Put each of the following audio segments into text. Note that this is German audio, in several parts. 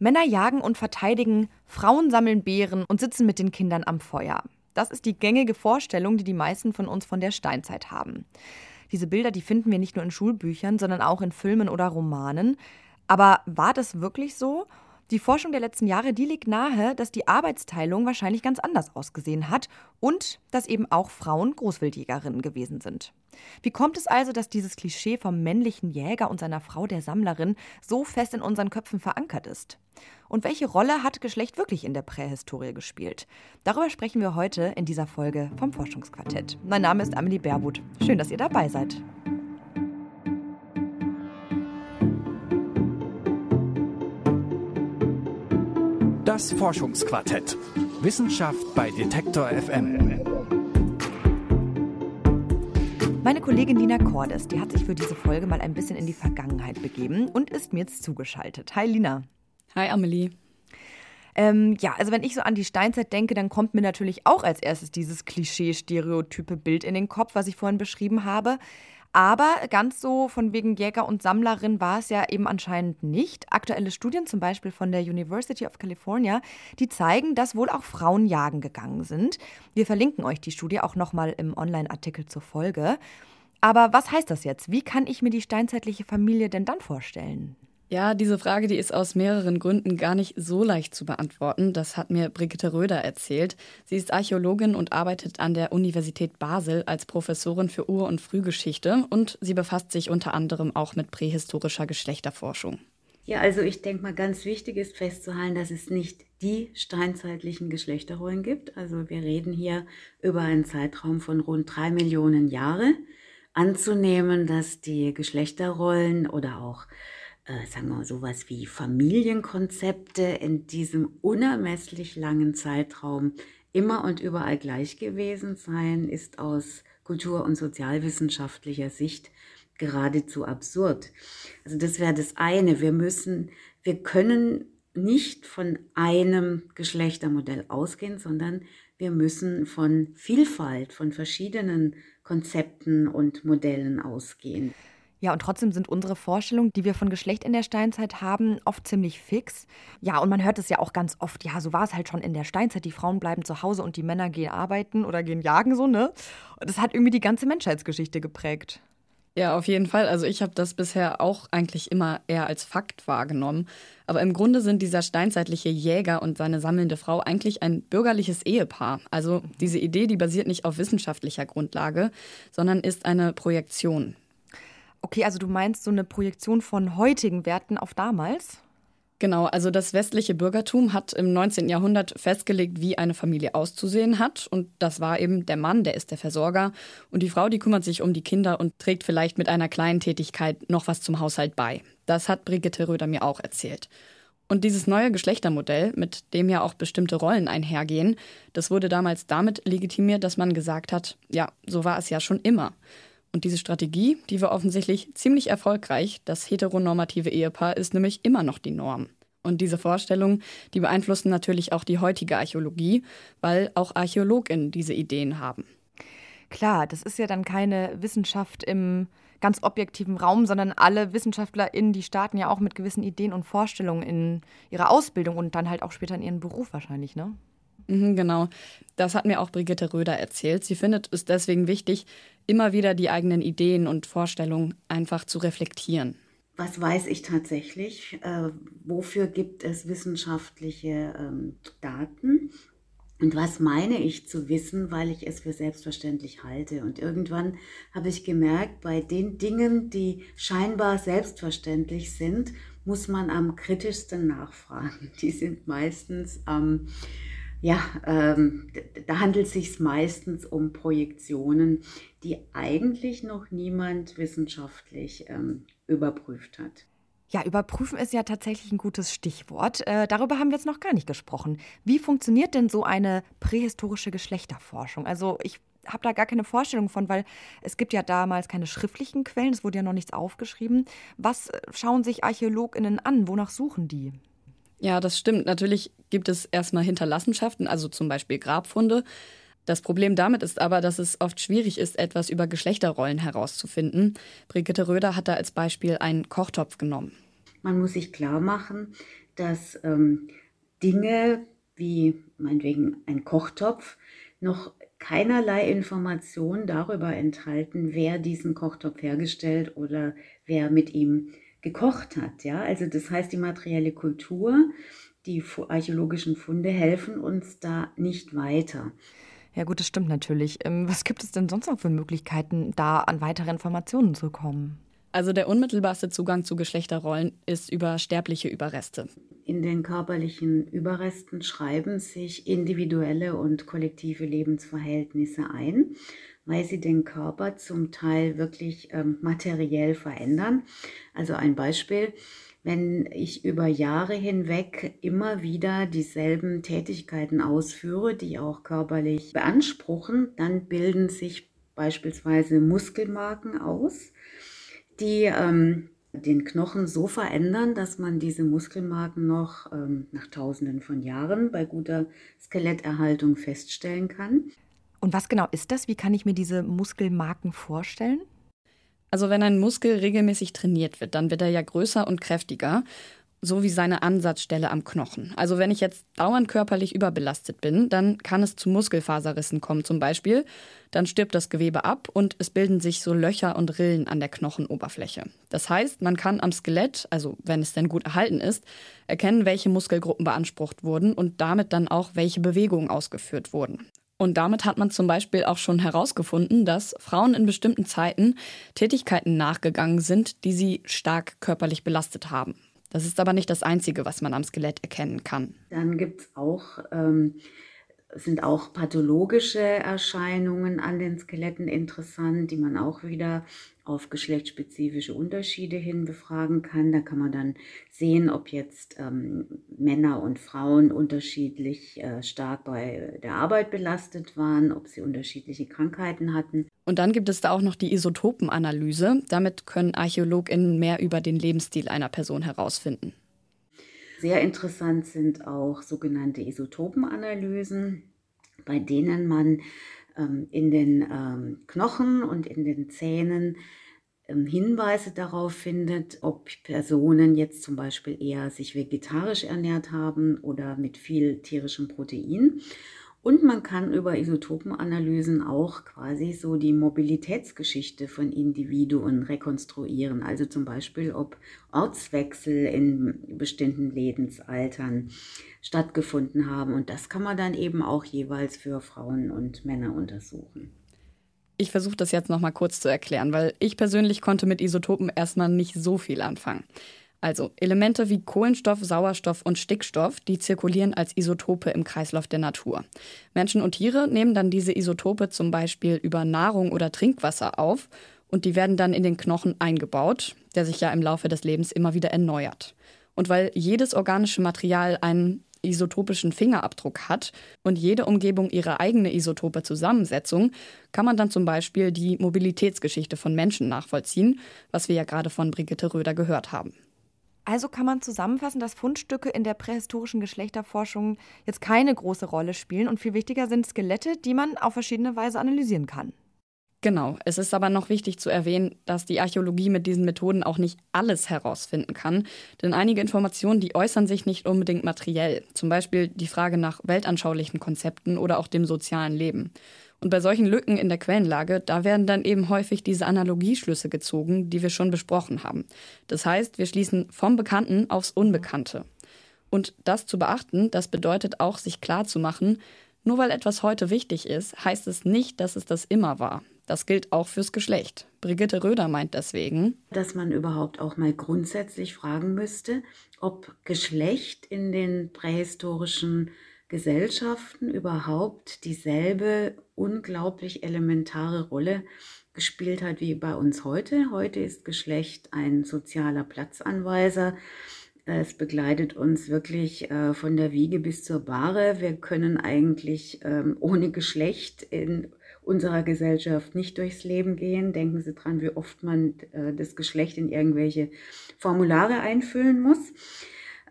Männer jagen und verteidigen, Frauen sammeln Beeren und sitzen mit den Kindern am Feuer. Das ist die gängige Vorstellung, die die meisten von uns von der Steinzeit haben. Diese Bilder, die finden wir nicht nur in Schulbüchern, sondern auch in Filmen oder Romanen. Aber war das wirklich so? Die Forschung der letzten Jahre, die liegt nahe, dass die Arbeitsteilung wahrscheinlich ganz anders ausgesehen hat und dass eben auch Frauen Großwildjägerinnen gewesen sind. Wie kommt es also, dass dieses Klischee vom männlichen Jäger und seiner Frau der Sammlerin so fest in unseren Köpfen verankert ist? Und welche Rolle hat Geschlecht wirklich in der Prähistorie gespielt? Darüber sprechen wir heute in dieser Folge vom Forschungsquartett. Mein Name ist Amelie Baerbuth. Schön, dass ihr dabei seid. Das Forschungsquartett. Wissenschaft bei Detektor FM. Meine Kollegin Lina Cordes, die hat sich für diese Folge mal ein bisschen in die Vergangenheit begeben und ist mir jetzt zugeschaltet. Hi Lina. Hi Amelie. Ähm, ja, also wenn ich so an die Steinzeit denke, dann kommt mir natürlich auch als erstes dieses Klischee-stereotype Bild in den Kopf, was ich vorhin beschrieben habe. Aber ganz so von wegen Jäger und Sammlerin war es ja eben anscheinend nicht. Aktuelle Studien, zum Beispiel von der University of California, die zeigen, dass wohl auch Frauen jagen gegangen sind. Wir verlinken euch die Studie auch nochmal im Online-Artikel zur Folge. Aber was heißt das jetzt? Wie kann ich mir die steinzeitliche Familie denn dann vorstellen? Ja, diese Frage, die ist aus mehreren Gründen gar nicht so leicht zu beantworten. Das hat mir Brigitte Röder erzählt. Sie ist Archäologin und arbeitet an der Universität Basel als Professorin für Ur- und Frühgeschichte und sie befasst sich unter anderem auch mit prähistorischer Geschlechterforschung. Ja, also ich denke mal, ganz wichtig ist festzuhalten, dass es nicht die steinzeitlichen Geschlechterrollen gibt. Also wir reden hier über einen Zeitraum von rund drei Millionen Jahre. Anzunehmen, dass die Geschlechterrollen oder auch sagen wir mal, sowas wie Familienkonzepte in diesem unermesslich langen Zeitraum immer und überall gleich gewesen sein, ist aus kultur- und sozialwissenschaftlicher Sicht geradezu absurd. Also das wäre das eine. Wir müssen, wir können nicht von einem Geschlechtermodell ausgehen, sondern wir müssen von Vielfalt, von verschiedenen Konzepten und Modellen ausgehen. Ja, und trotzdem sind unsere Vorstellungen, die wir von Geschlecht in der Steinzeit haben, oft ziemlich fix. Ja, und man hört es ja auch ganz oft, ja, so war es halt schon in der Steinzeit. Die Frauen bleiben zu Hause und die Männer gehen arbeiten oder gehen jagen, so, ne? Das hat irgendwie die ganze Menschheitsgeschichte geprägt. Ja, auf jeden Fall. Also ich habe das bisher auch eigentlich immer eher als Fakt wahrgenommen. Aber im Grunde sind dieser steinzeitliche Jäger und seine sammelnde Frau eigentlich ein bürgerliches Ehepaar. Also diese Idee, die basiert nicht auf wissenschaftlicher Grundlage, sondern ist eine Projektion. Okay, also du meinst so eine Projektion von heutigen Werten auf damals? Genau, also das westliche Bürgertum hat im 19. Jahrhundert festgelegt, wie eine Familie auszusehen hat. Und das war eben der Mann, der ist der Versorger. Und die Frau, die kümmert sich um die Kinder und trägt vielleicht mit einer kleinen Tätigkeit noch was zum Haushalt bei. Das hat Brigitte Röder mir auch erzählt. Und dieses neue Geschlechtermodell, mit dem ja auch bestimmte Rollen einhergehen, das wurde damals damit legitimiert, dass man gesagt hat, ja, so war es ja schon immer. Und diese Strategie, die war offensichtlich ziemlich erfolgreich. Das heteronormative Ehepaar ist nämlich immer noch die Norm. Und diese Vorstellungen, die beeinflussen natürlich auch die heutige Archäologie, weil auch ArchäologInnen diese Ideen haben. Klar, das ist ja dann keine Wissenschaft im ganz objektiven Raum, sondern alle WissenschaftlerInnen, die starten ja auch mit gewissen Ideen und Vorstellungen in ihrer Ausbildung und dann halt auch später in ihren Beruf wahrscheinlich, ne? Mhm, genau. Das hat mir auch Brigitte Röder erzählt. Sie findet es deswegen wichtig, immer wieder die eigenen Ideen und Vorstellungen einfach zu reflektieren. Was weiß ich tatsächlich? Äh, wofür gibt es wissenschaftliche ähm, Daten? Und was meine ich zu wissen, weil ich es für selbstverständlich halte? Und irgendwann habe ich gemerkt, bei den Dingen, die scheinbar selbstverständlich sind, muss man am kritischsten nachfragen. Die sind meistens am ähm, ja, ähm, da handelt es sich meistens um Projektionen, die eigentlich noch niemand wissenschaftlich ähm, überprüft hat. Ja, überprüfen ist ja tatsächlich ein gutes Stichwort. Äh, darüber haben wir jetzt noch gar nicht gesprochen. Wie funktioniert denn so eine prähistorische Geschlechterforschung? Also ich habe da gar keine Vorstellung von, weil es gibt ja damals keine schriftlichen Quellen, es wurde ja noch nichts aufgeschrieben. Was äh, schauen sich Archäologinnen an? Wonach suchen die? Ja, das stimmt. Natürlich gibt es erstmal Hinterlassenschaften, also zum Beispiel Grabfunde. Das Problem damit ist aber, dass es oft schwierig ist, etwas über Geschlechterrollen herauszufinden. Brigitte Röder hat da als Beispiel einen Kochtopf genommen. Man muss sich klar machen, dass ähm, Dinge wie meinetwegen ein Kochtopf noch keinerlei Information darüber enthalten, wer diesen Kochtopf hergestellt oder wer mit ihm gekocht hat. Ja? Also das heißt, die materielle Kultur, die archäologischen Funde helfen uns da nicht weiter. Ja gut, das stimmt natürlich. Ähm, was gibt es denn sonst noch für Möglichkeiten, da an weitere Informationen zu kommen? Also der unmittelbarste Zugang zu Geschlechterrollen ist über sterbliche Überreste. In den körperlichen Überresten schreiben sich individuelle und kollektive Lebensverhältnisse ein, weil sie den Körper zum Teil wirklich ähm, materiell verändern. Also ein Beispiel, wenn ich über Jahre hinweg immer wieder dieselben Tätigkeiten ausführe, die auch körperlich beanspruchen, dann bilden sich beispielsweise Muskelmarken aus die ähm, den Knochen so verändern, dass man diese Muskelmarken noch ähm, nach Tausenden von Jahren bei guter Skeletterhaltung feststellen kann. Und was genau ist das? Wie kann ich mir diese Muskelmarken vorstellen? Also wenn ein Muskel regelmäßig trainiert wird, dann wird er ja größer und kräftiger so wie seine Ansatzstelle am Knochen. Also wenn ich jetzt dauernd körperlich überbelastet bin, dann kann es zu Muskelfaserrissen kommen zum Beispiel. Dann stirbt das Gewebe ab und es bilden sich so Löcher und Rillen an der Knochenoberfläche. Das heißt, man kann am Skelett, also wenn es denn gut erhalten ist, erkennen, welche Muskelgruppen beansprucht wurden und damit dann auch, welche Bewegungen ausgeführt wurden. Und damit hat man zum Beispiel auch schon herausgefunden, dass Frauen in bestimmten Zeiten Tätigkeiten nachgegangen sind, die sie stark körperlich belastet haben. Das ist aber nicht das Einzige, was man am Skelett erkennen kann. Dann gibt es auch, ähm, sind auch pathologische Erscheinungen an den Skeletten interessant, die man auch wieder auf geschlechtsspezifische Unterschiede hin befragen kann. Da kann man dann sehen, ob jetzt ähm, Männer und Frauen unterschiedlich äh, stark bei der Arbeit belastet waren, ob sie unterschiedliche Krankheiten hatten. Und dann gibt es da auch noch die Isotopenanalyse. Damit können ArchäologInnen mehr über den Lebensstil einer Person herausfinden. Sehr interessant sind auch sogenannte Isotopenanalysen, bei denen man ähm, in den ähm, Knochen und in den Zähnen ähm, Hinweise darauf findet, ob Personen jetzt zum Beispiel eher sich vegetarisch ernährt haben oder mit viel tierischem Protein. Und man kann über Isotopenanalysen auch quasi so die Mobilitätsgeschichte von Individuen rekonstruieren. Also zum Beispiel, ob Ortswechsel in bestimmten Lebensaltern stattgefunden haben. Und das kann man dann eben auch jeweils für Frauen und Männer untersuchen. Ich versuche das jetzt nochmal kurz zu erklären, weil ich persönlich konnte mit Isotopen erstmal nicht so viel anfangen. Also Elemente wie Kohlenstoff, Sauerstoff und Stickstoff, die zirkulieren als Isotope im Kreislauf der Natur. Menschen und Tiere nehmen dann diese Isotope zum Beispiel über Nahrung oder Trinkwasser auf und die werden dann in den Knochen eingebaut, der sich ja im Laufe des Lebens immer wieder erneuert. Und weil jedes organische Material einen isotopischen Fingerabdruck hat und jede Umgebung ihre eigene isotope Zusammensetzung, kann man dann zum Beispiel die Mobilitätsgeschichte von Menschen nachvollziehen, was wir ja gerade von Brigitte Röder gehört haben. Also kann man zusammenfassen, dass Fundstücke in der prähistorischen Geschlechterforschung jetzt keine große Rolle spielen und viel wichtiger sind Skelette, die man auf verschiedene Weise analysieren kann. Genau, es ist aber noch wichtig zu erwähnen, dass die Archäologie mit diesen Methoden auch nicht alles herausfinden kann, denn einige Informationen, die äußern sich nicht unbedingt materiell, zum Beispiel die Frage nach weltanschaulichen Konzepten oder auch dem sozialen Leben. Und bei solchen Lücken in der Quellenlage, da werden dann eben häufig diese Analogieschlüsse gezogen, die wir schon besprochen haben. Das heißt, wir schließen vom Bekannten aufs Unbekannte. Und das zu beachten, das bedeutet auch, sich klarzumachen, nur weil etwas heute wichtig ist, heißt es nicht, dass es das immer war. Das gilt auch fürs Geschlecht. Brigitte Röder meint deswegen, dass man überhaupt auch mal grundsätzlich fragen müsste, ob Geschlecht in den prähistorischen Gesellschaften überhaupt dieselbe unglaublich elementare Rolle gespielt hat wie bei uns heute. Heute ist Geschlecht ein sozialer Platzanweiser. Es begleitet uns wirklich äh, von der Wiege bis zur Bahre. Wir können eigentlich ähm, ohne Geschlecht in unserer Gesellschaft nicht durchs Leben gehen. Denken Sie dran, wie oft man äh, das Geschlecht in irgendwelche Formulare einfüllen muss.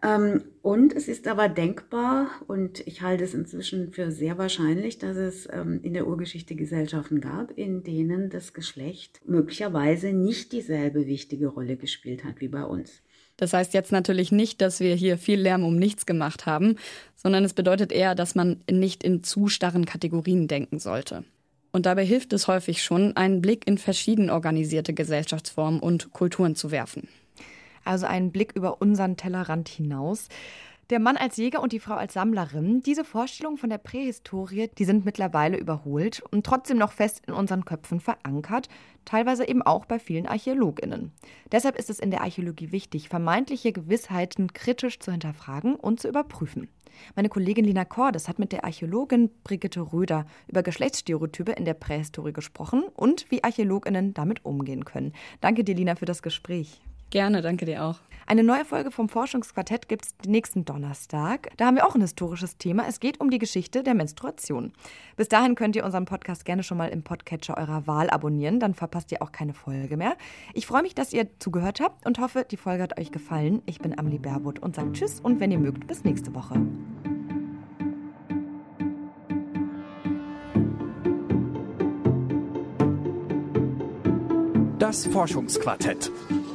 Ähm, und es ist aber denkbar, und ich halte es inzwischen für sehr wahrscheinlich, dass es ähm, in der Urgeschichte Gesellschaften gab, in denen das Geschlecht möglicherweise nicht dieselbe wichtige Rolle gespielt hat wie bei uns. Das heißt jetzt natürlich nicht, dass wir hier viel Lärm um nichts gemacht haben, sondern es bedeutet eher, dass man nicht in zu starren Kategorien denken sollte. Und dabei hilft es häufig schon, einen Blick in verschieden organisierte Gesellschaftsformen und Kulturen zu werfen. Also einen Blick über unseren Tellerrand hinaus. Der Mann als Jäger und die Frau als Sammlerin, diese Vorstellungen von der Prähistorie, die sind mittlerweile überholt und trotzdem noch fest in unseren Köpfen verankert, teilweise eben auch bei vielen Archäologinnen. Deshalb ist es in der Archäologie wichtig, vermeintliche Gewissheiten kritisch zu hinterfragen und zu überprüfen. Meine Kollegin Lina Cordes hat mit der Archäologin Brigitte Röder über Geschlechtsstereotype in der Prähistorie gesprochen und wie Archäologinnen damit umgehen können. Danke dir, Lina, für das Gespräch. Gerne, danke dir auch. Eine neue Folge vom Forschungsquartett gibt es nächsten Donnerstag. Da haben wir auch ein historisches Thema. Es geht um die Geschichte der Menstruation. Bis dahin könnt ihr unseren Podcast gerne schon mal im Podcatcher eurer Wahl abonnieren. Dann verpasst ihr auch keine Folge mehr. Ich freue mich, dass ihr zugehört habt und hoffe, die Folge hat euch gefallen. Ich bin Amelie Baerwood und sage Tschüss und wenn ihr mögt, bis nächste Woche. Das Forschungsquartett.